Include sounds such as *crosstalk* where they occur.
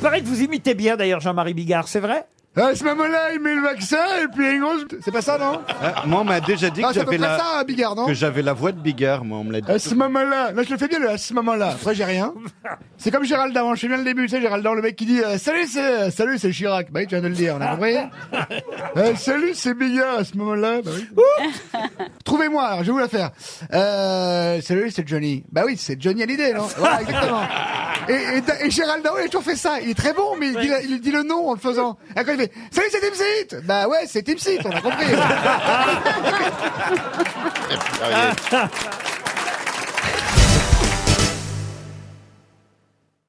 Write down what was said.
paraît que vous imitez bien d'ailleurs Jean-Marie Bigard, c'est vrai? À ce moment-là, il met le vaccin et puis il y a une grosse... C'est pas ça, non? Euh, moi, on m'a déjà dit Ah, que c'est à peu j'avais près la, ça, Bigard, non? que j'avais la voix de Bigard, moi, on me l'a dit. À ce moment-là, là je le fais bien le à ce moment-là. Après j'ai rien. C'est comme Gérald Daron, je fais bien le début, tu sais Gérald Daron, le mec qui dit euh, salut c'est euh, salut c'est Chirac. Bah oui, tu viens de le dire, on a compris. *laughs* Euh, salut c'est Bigard à ce moment-là. Bah oui. Trouvez-moi, alors je vais vous la faire. Euh, salut c'est Johnny. Bah oui, c'est Johnny Hallyday, non? Voilà, exactement. Et, et, et Gérald Daron, il a toujours fait ça. Il est très bon, mais il dit, il dit le nom en le faisant. Et quand il fait salut c'est Tim Seat. Bah ouais, c'est Tim Seat, on a compris. *laughs* *laughs*